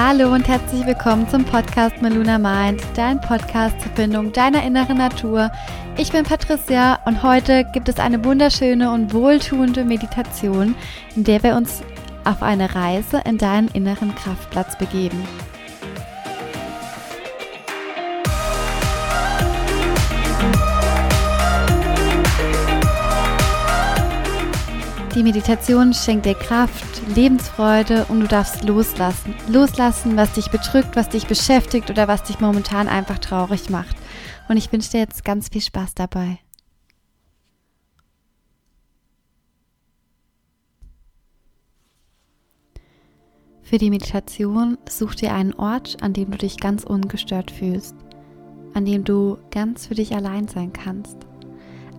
Hallo und herzlich willkommen zum Podcast Meluna Mind, dein Podcast zur Findung deiner inneren Natur. Ich bin Patricia und heute gibt es eine wunderschöne und wohltuende Meditation, in der wir uns auf eine Reise in deinen inneren Kraftplatz begeben. Die Meditation schenkt dir Kraft, Lebensfreude und du darfst loslassen. Loslassen, was dich bedrückt, was dich beschäftigt oder was dich momentan einfach traurig macht. Und ich wünsche dir jetzt ganz viel Spaß dabei. Für die Meditation such dir einen Ort, an dem du dich ganz ungestört fühlst, an dem du ganz für dich allein sein kannst.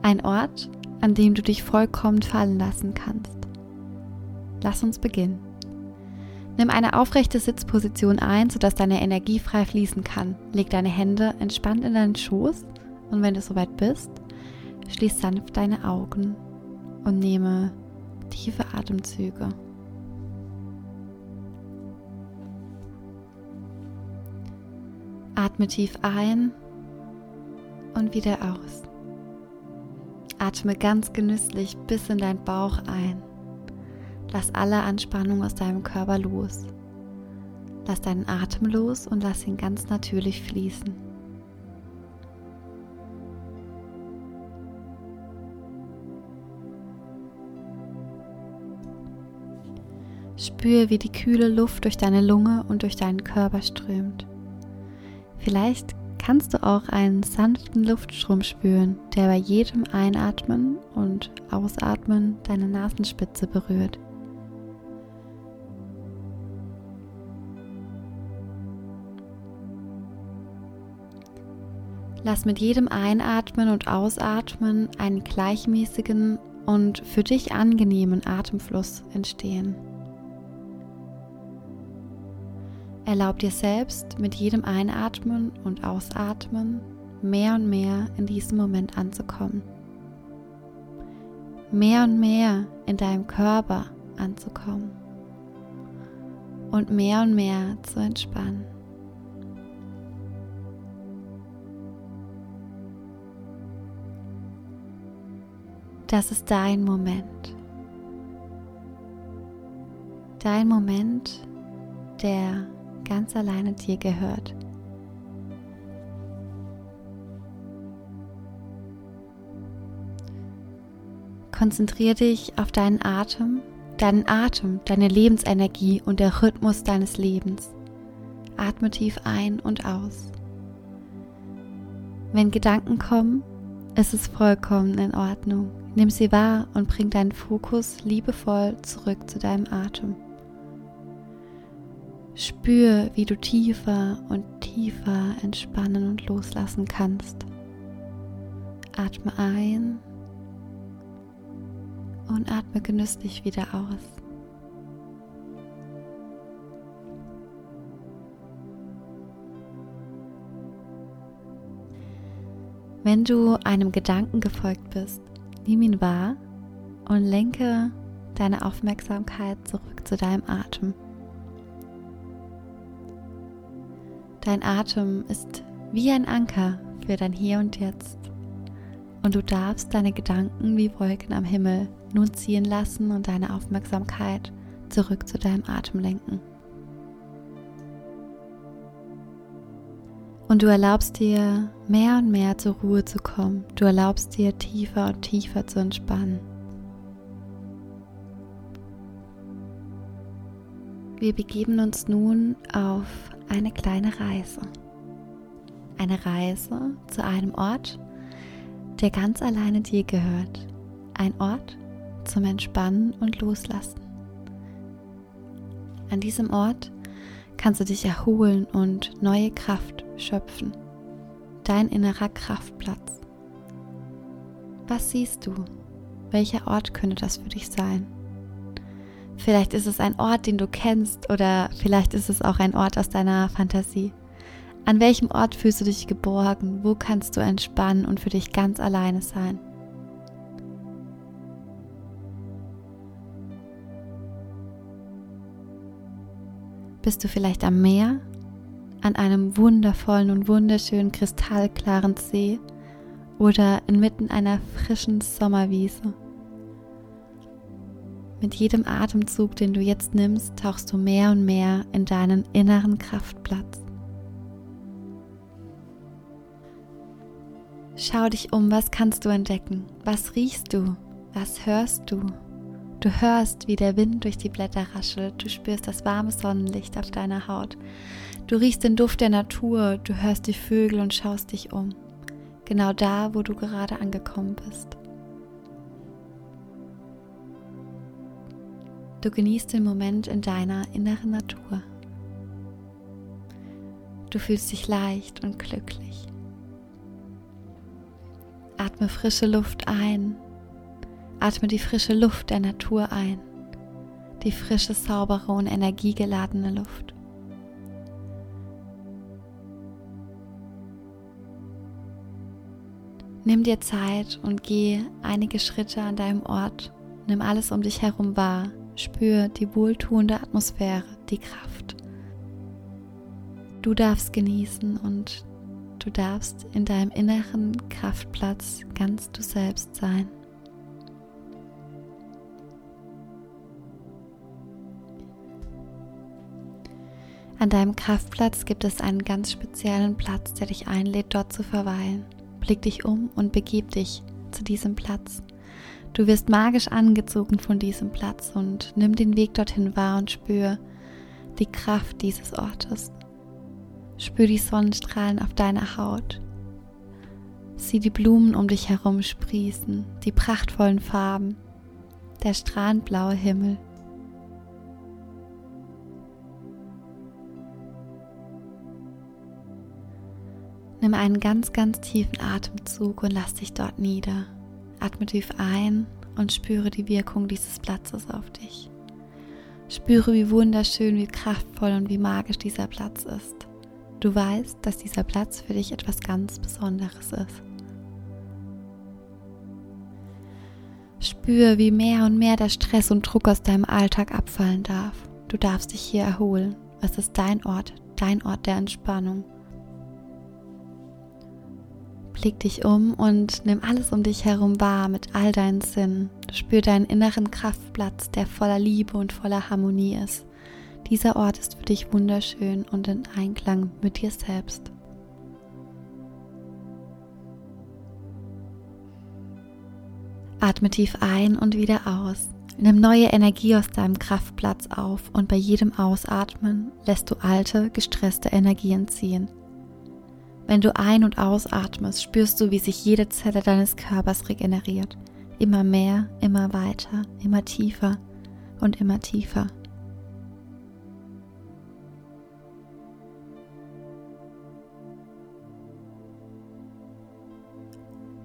Ein Ort, an dem du dich vollkommen fallen lassen kannst. Lass uns beginnen. Nimm eine aufrechte Sitzposition ein, sodass deine Energie frei fließen kann. Leg deine Hände entspannt in deinen Schoß und wenn du soweit bist, schließ sanft deine Augen und nehme tiefe Atemzüge. Atme tief ein und wieder aus. Atme ganz genüsslich bis in deinen Bauch ein. Lass alle Anspannung aus deinem Körper los. Lass deinen Atem los und lass ihn ganz natürlich fließen. Spüre, wie die kühle Luft durch deine Lunge und durch deinen Körper strömt. Vielleicht kannst du auch einen sanften Luftstrom spüren, der bei jedem Einatmen und Ausatmen deine Nasenspitze berührt. Lass mit jedem Einatmen und Ausatmen einen gleichmäßigen und für dich angenehmen Atemfluss entstehen. Erlaub dir selbst mit jedem Einatmen und Ausatmen mehr und mehr in diesem Moment anzukommen. Mehr und mehr in deinem Körper anzukommen. Und mehr und mehr zu entspannen. Das ist dein Moment. Dein Moment, der ganz alleine dir gehört. Konzentriere dich auf deinen Atem, deinen Atem, deine Lebensenergie und der Rhythmus deines Lebens. Atme tief ein und aus. Wenn Gedanken kommen, ist es vollkommen in Ordnung. Nimm sie wahr und bring deinen Fokus liebevoll zurück zu deinem Atem. Spür, wie du tiefer und tiefer entspannen und loslassen kannst. Atme ein und atme genüsslich wieder aus. Wenn du einem Gedanken gefolgt bist, nimm ihn wahr und lenke deine Aufmerksamkeit zurück zu deinem Atem. Dein Atem ist wie ein Anker für dein Hier und Jetzt. Und du darfst deine Gedanken wie Wolken am Himmel nun ziehen lassen und deine Aufmerksamkeit zurück zu deinem Atem lenken. Und du erlaubst dir mehr und mehr zur Ruhe zu kommen. Du erlaubst dir tiefer und tiefer zu entspannen. Wir begeben uns nun auf eine kleine Reise. Eine Reise zu einem Ort, der ganz alleine dir gehört. Ein Ort zum Entspannen und Loslassen. An diesem Ort kannst du dich erholen und neue Kraft schöpfen. Dein innerer Kraftplatz. Was siehst du? Welcher Ort könnte das für dich sein? Vielleicht ist es ein Ort, den du kennst oder vielleicht ist es auch ein Ort aus deiner Fantasie. An welchem Ort fühlst du dich geborgen? Wo kannst du entspannen und für dich ganz alleine sein? Bist du vielleicht am Meer, an einem wundervollen und wunderschönen kristallklaren See oder inmitten einer frischen Sommerwiese? Mit jedem Atemzug, den du jetzt nimmst, tauchst du mehr und mehr in deinen inneren Kraftplatz. Schau dich um, was kannst du entdecken? Was riechst du? Was hörst du? Du hörst, wie der Wind durch die Blätter raschelt, du spürst das warme Sonnenlicht auf deiner Haut, du riechst den Duft der Natur, du hörst die Vögel und schaust dich um, genau da, wo du gerade angekommen bist. Du genießt den Moment in deiner inneren Natur. Du fühlst dich leicht und glücklich. Atme frische Luft ein. Atme die frische Luft der Natur ein. Die frische, saubere und energiegeladene Luft. Nimm dir Zeit und geh einige Schritte an deinem Ort. Nimm alles um dich herum wahr. Spür die wohltuende Atmosphäre, die Kraft. Du darfst genießen und Du darfst in deinem inneren Kraftplatz ganz du selbst sein. An deinem Kraftplatz gibt es einen ganz speziellen Platz, der dich einlädt, dort zu verweilen. Blick dich um und begib dich zu diesem Platz. Du wirst magisch angezogen von diesem Platz und nimm den Weg dorthin wahr und spür die Kraft dieses Ortes. Spür die Sonnenstrahlen auf deiner Haut. Sieh die Blumen um dich herum sprießen, die prachtvollen Farben, der strahlend blaue Himmel. Nimm einen ganz, ganz tiefen Atemzug und lass dich dort nieder. Atme tief ein und spüre die Wirkung dieses Platzes auf dich. Spüre, wie wunderschön, wie kraftvoll und wie magisch dieser Platz ist. Du weißt, dass dieser Platz für dich etwas ganz Besonderes ist. Spür, wie mehr und mehr der Stress und Druck aus deinem Alltag abfallen darf. Du darfst dich hier erholen. Es ist dein Ort, dein Ort der Entspannung. Blick dich um und nimm alles um dich herum wahr mit all deinen Sinnen. Spür deinen inneren Kraftplatz, der voller Liebe und voller Harmonie ist. Dieser Ort ist für dich wunderschön und in Einklang mit dir selbst. Atme tief ein und wieder aus. Nimm neue Energie aus deinem Kraftplatz auf und bei jedem Ausatmen lässt du alte, gestresste Energien ziehen. Wenn du ein- und ausatmest, spürst du, wie sich jede Zelle deines Körpers regeneriert. Immer mehr, immer weiter, immer tiefer und immer tiefer.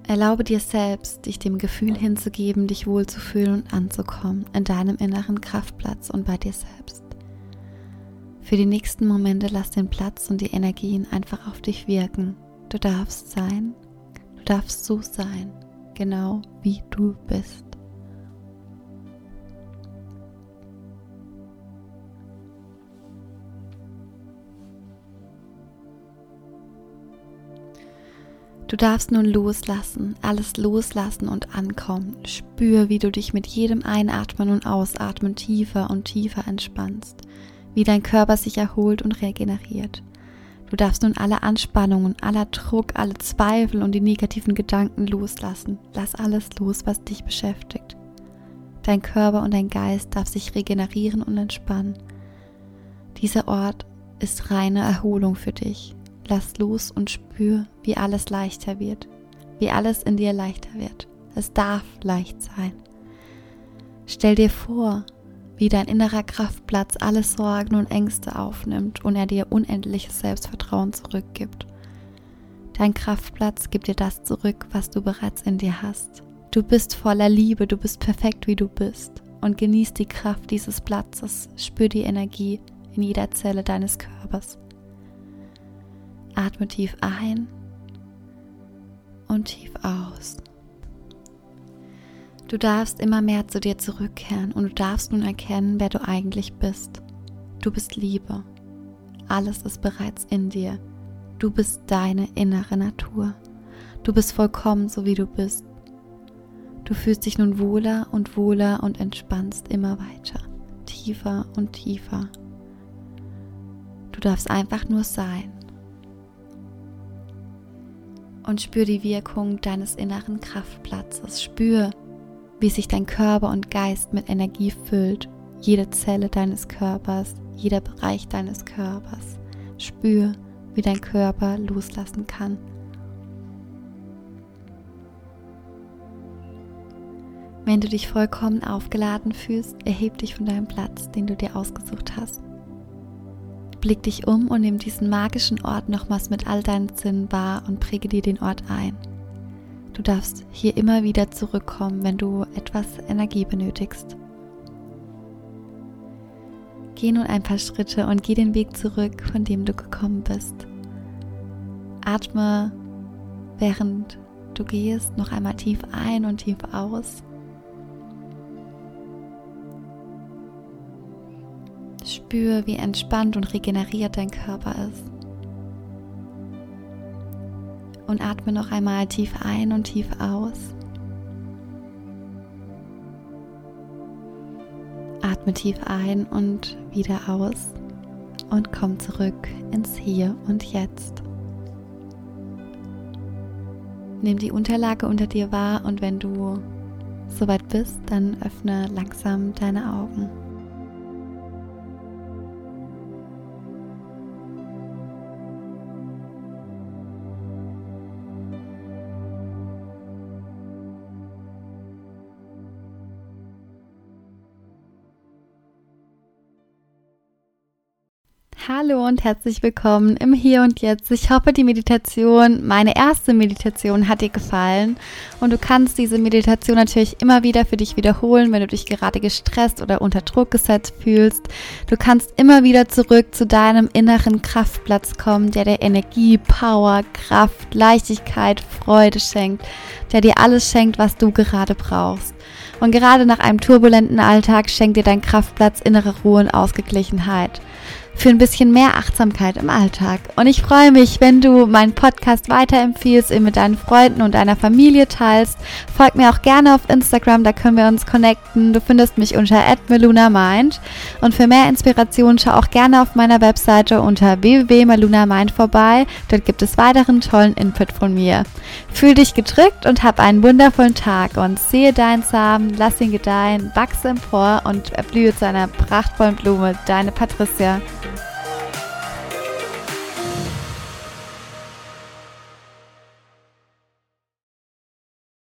Erlaube dir selbst, dich dem Gefühl hinzugeben, dich wohlzufühlen und anzukommen in deinem inneren Kraftplatz und bei dir selbst. Für die nächsten Momente lass den Platz und die Energien einfach auf dich wirken. Du darfst sein, du darfst so sein, genau wie du bist. Du darfst nun loslassen, alles loslassen und ankommen. Spür, wie du dich mit jedem Einatmen und Ausatmen tiefer und tiefer entspannst, wie dein Körper sich erholt und regeneriert. Du darfst nun alle Anspannungen, aller Druck, alle Zweifel und die negativen Gedanken loslassen. Lass alles los, was dich beschäftigt. Dein Körper und dein Geist darf sich regenerieren und entspannen. Dieser Ort ist reine Erholung für dich. Lass los und spür, wie alles leichter wird, wie alles in dir leichter wird. Es darf leicht sein. Stell dir vor, wie dein innerer Kraftplatz alle Sorgen und Ängste aufnimmt und er dir unendliches Selbstvertrauen zurückgibt. Dein Kraftplatz gibt dir das zurück, was du bereits in dir hast. Du bist voller Liebe, du bist perfekt, wie du bist. Und genieß die Kraft dieses Platzes, spür die Energie in jeder Zelle deines Körpers. Atme tief ein und tief aus. Du darfst immer mehr zu dir zurückkehren und du darfst nun erkennen, wer du eigentlich bist. Du bist Liebe. alles ist bereits in dir. Du bist deine innere Natur. Du bist vollkommen so, wie du bist. Du fühlst dich nun wohler und wohler und entspannst immer weiter, tiefer und tiefer. Du darfst einfach nur sein. Und spür die Wirkung deines inneren Kraftplatzes. Spür, wie sich dein Körper und Geist mit Energie füllt. Jede Zelle deines Körpers, jeder Bereich deines Körpers. Spür, wie dein Körper loslassen kann. Wenn du dich vollkommen aufgeladen fühlst, erheb dich von deinem Platz, den du dir ausgesucht hast. Blick dich um und nimm diesen magischen Ort nochmals mit all deinen Sinnen wahr und präge dir den Ort ein. Du darfst hier immer wieder zurückkommen, wenn du etwas Energie benötigst. Geh nun ein paar Schritte und geh den Weg zurück, von dem du gekommen bist. Atme, während du gehst, noch einmal tief ein und tief aus. Spür, wie entspannt und regeneriert dein Körper ist. Und atme noch einmal tief ein und tief aus. Atme tief ein und wieder aus und komm zurück ins Hier und Jetzt. Nimm die Unterlage unter dir wahr und wenn du soweit bist, dann öffne langsam deine Augen. Hallo und herzlich willkommen im Hier und Jetzt. Ich hoffe, die Meditation, meine erste Meditation, hat dir gefallen. Und du kannst diese Meditation natürlich immer wieder für dich wiederholen, wenn du dich gerade gestresst oder unter Druck gesetzt fühlst. Du kannst immer wieder zurück zu deinem inneren Kraftplatz kommen, der dir Energie, Power, Kraft, Leichtigkeit, Freude schenkt, der dir alles schenkt, was du gerade brauchst. Und gerade nach einem turbulenten Alltag schenkt dir dein Kraftplatz innere Ruhe und Ausgeglichenheit für ein bisschen mehr Achtsamkeit im Alltag. Und ich freue mich, wenn du meinen Podcast weiterempfiehlst, ihn mit deinen Freunden und deiner Familie teilst. Folg mir auch gerne auf Instagram, da können wir uns connecten. Du findest mich unter @malunamind und für mehr Inspiration schau auch gerne auf meiner Webseite unter www.malunamind vorbei. Dort gibt es weiteren tollen Input von mir. Fühl dich gedrückt und hab einen wundervollen Tag und sehe deinen Samen, lass ihn gedeihen, wachse empor und erblühe zu einer prachtvollen Blume. Deine Patricia.